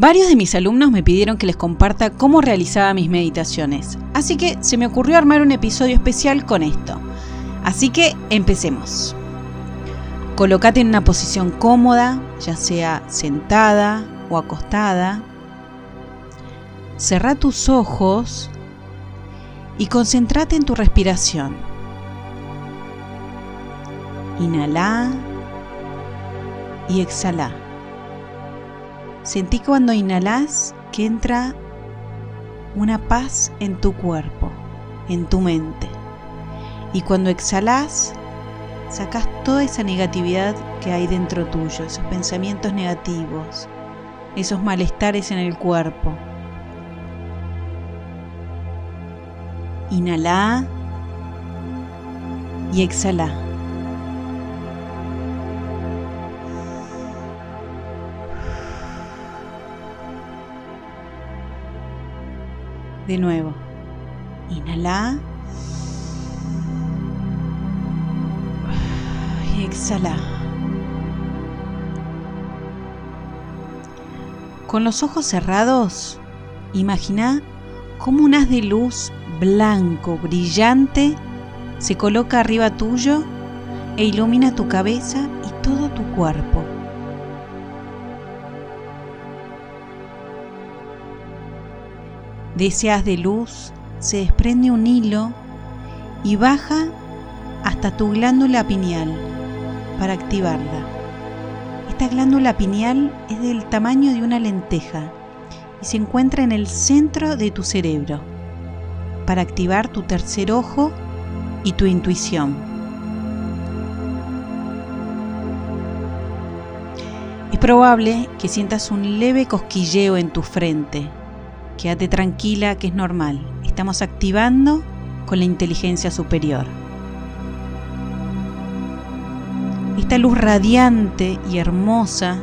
Varios de mis alumnos me pidieron que les comparta cómo realizaba mis meditaciones, así que se me ocurrió armar un episodio especial con esto. Así que empecemos. Colócate en una posición cómoda, ya sea sentada o acostada. Cerra tus ojos y concéntrate en tu respiración. Inhala y exhala. Sentí cuando inhalas que entra una paz en tu cuerpo, en tu mente. Y cuando exhalas, sacas toda esa negatividad que hay dentro tuyo, esos pensamientos negativos, esos malestares en el cuerpo. Inhala y exhala. De nuevo. Inhala. Y exhala. Con los ojos cerrados, imagina cómo un haz de luz blanco, brillante, se coloca arriba tuyo e ilumina tu cabeza y todo tu cuerpo. De ese haz de luz se desprende un hilo y baja hasta tu glándula pineal para activarla. Esta glándula pineal es del tamaño de una lenteja y se encuentra en el centro de tu cerebro para activar tu tercer ojo y tu intuición. Es probable que sientas un leve cosquilleo en tu frente Quédate tranquila que es normal. Estamos activando con la inteligencia superior. Esta luz radiante y hermosa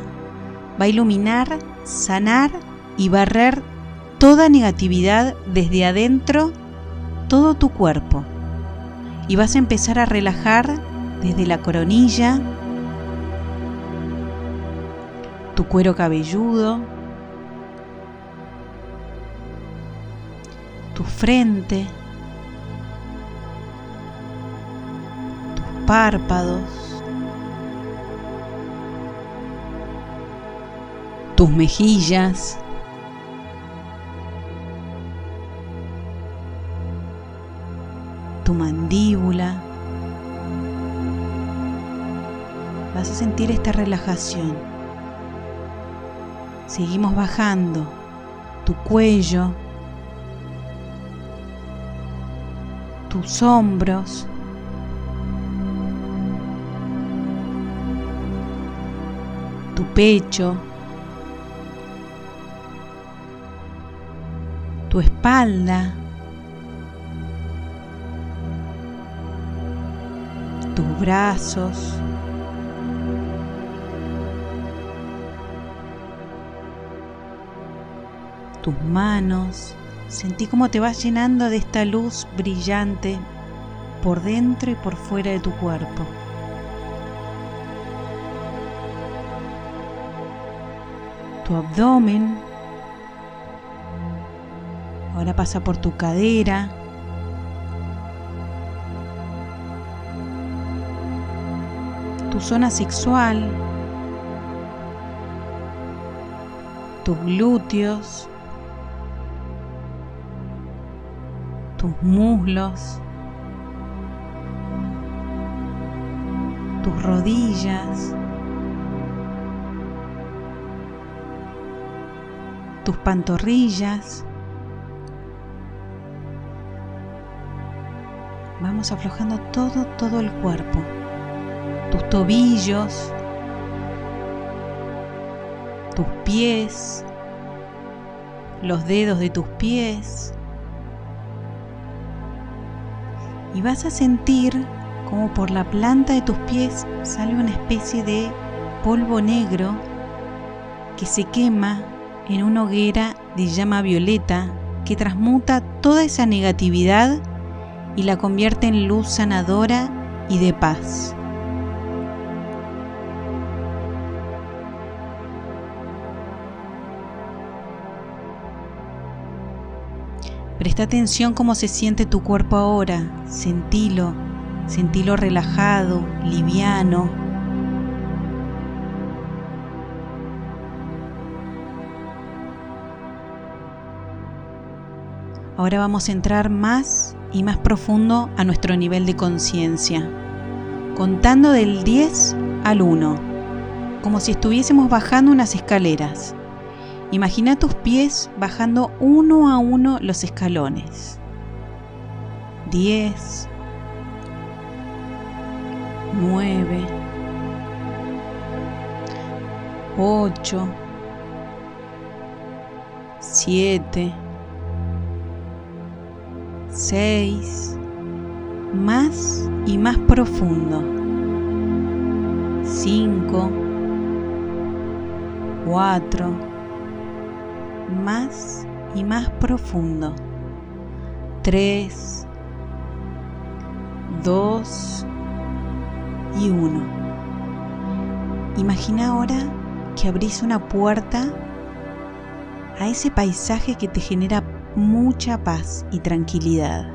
va a iluminar, sanar y barrer toda negatividad desde adentro, todo tu cuerpo. Y vas a empezar a relajar desde la coronilla, tu cuero cabelludo, tu frente, tus párpados, tus mejillas, tu mandíbula. Vas a sentir esta relajación. Seguimos bajando tu cuello, tus hombros, tu pecho, tu espalda, tus brazos, tus manos, Sentí cómo te vas llenando de esta luz brillante por dentro y por fuera de tu cuerpo. Tu abdomen. Ahora pasa por tu cadera. Tu zona sexual. Tus glúteos. Tus muslos, tus rodillas, tus pantorrillas. Vamos aflojando todo, todo el cuerpo. Tus tobillos, tus pies, los dedos de tus pies, y vas a sentir como por la planta de tus pies sale una especie de polvo negro que se quema en una hoguera de llama violeta que transmuta toda esa negatividad y la convierte en luz sanadora y de paz. Presta atención cómo se siente tu cuerpo ahora. Sentilo, sentilo relajado, liviano. Ahora vamos a entrar más y más profundo a nuestro nivel de conciencia, contando del 10 al 1, como si estuviésemos bajando unas escaleras. Imagina tus pies bajando uno a uno los escalones. 10, 9, 8, 7, 6, más y más profundo. 5, 4, más y más profundo. 3, 2 y 1. Imagina ahora que abrís una puerta a ese paisaje que te genera mucha paz y tranquilidad.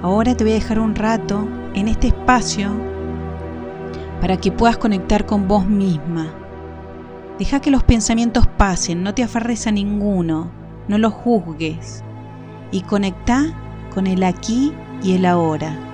Ahora te voy a dejar un rato en este espacio para que puedas conectar con vos misma. Deja que los pensamientos pasen, no te aferres a ninguno, no los juzgues y conecta con el aquí y el ahora.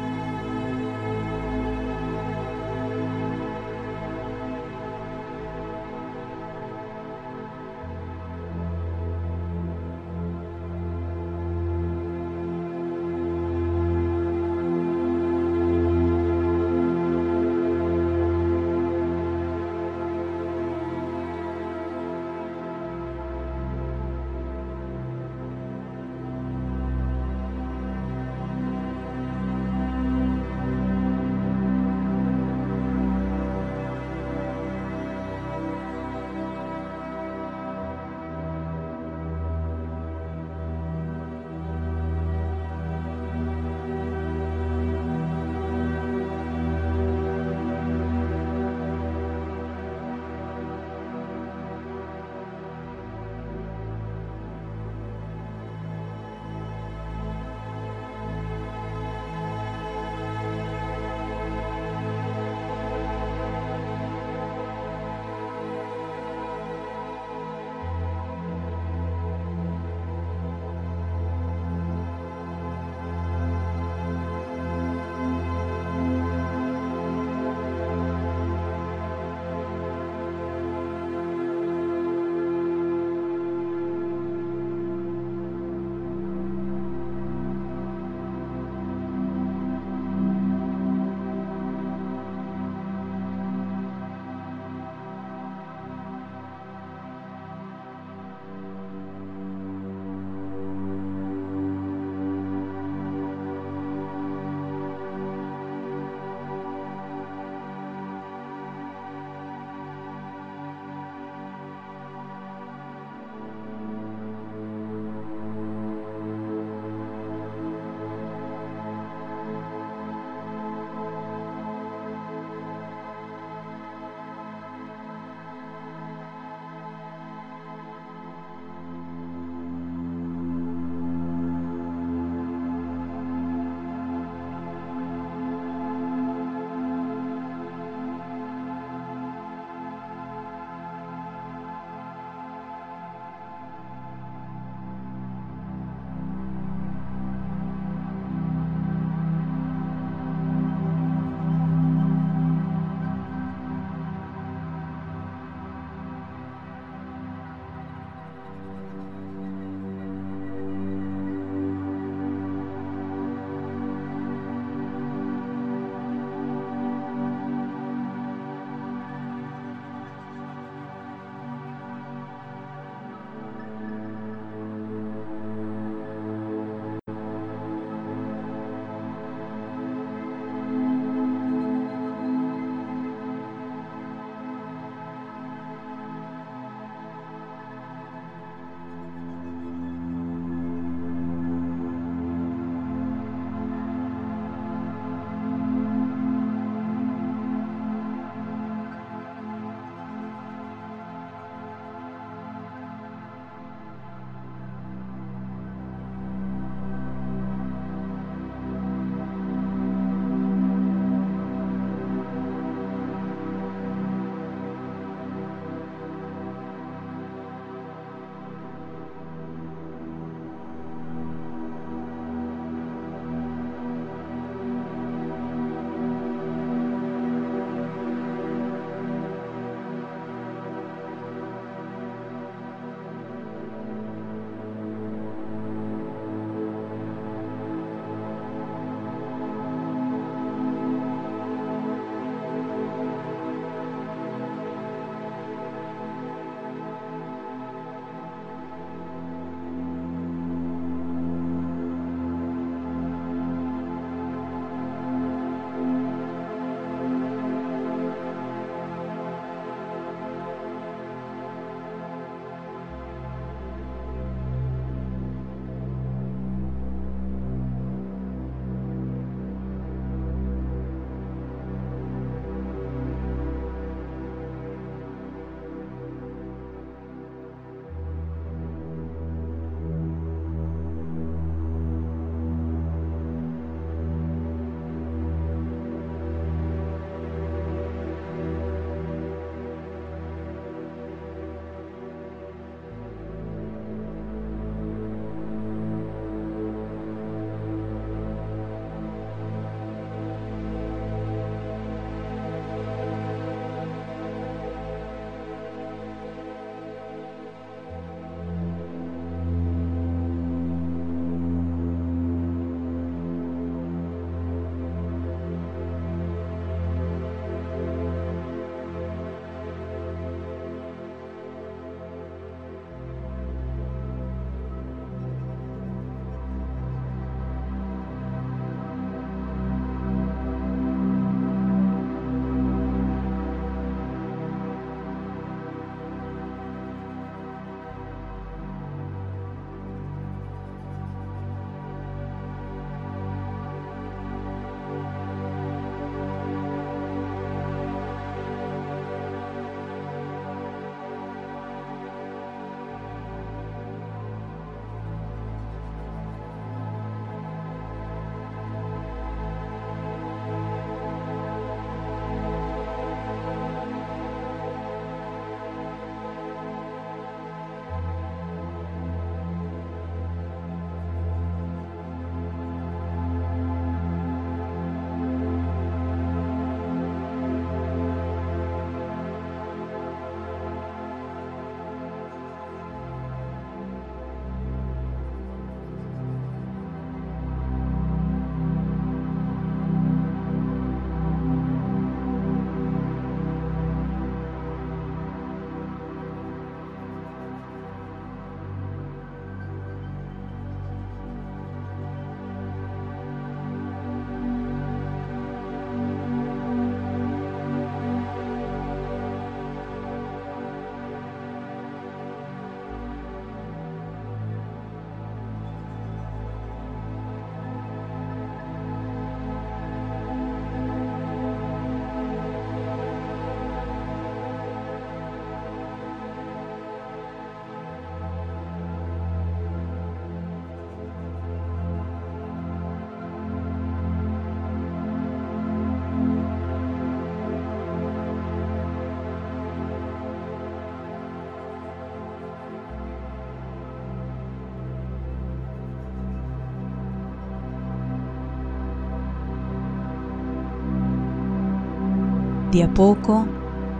De a poco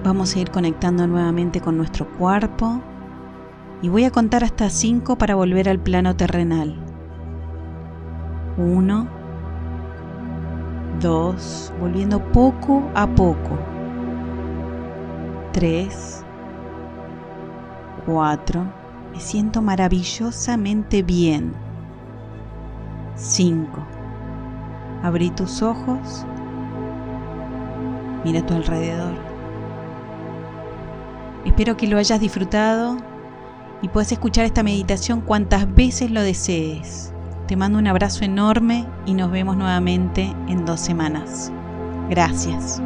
vamos a ir conectando nuevamente con nuestro cuerpo y voy a contar hasta 5 para volver al plano terrenal. 1, 2, volviendo poco a poco. 3, 4, me siento maravillosamente bien. 5, abrí tus ojos, mira a tu alrededor. Espero que lo hayas disfrutado y puedas escuchar esta meditación cuantas veces lo desees. Te mando un abrazo enorme y nos vemos nuevamente en dos semanas. Gracias.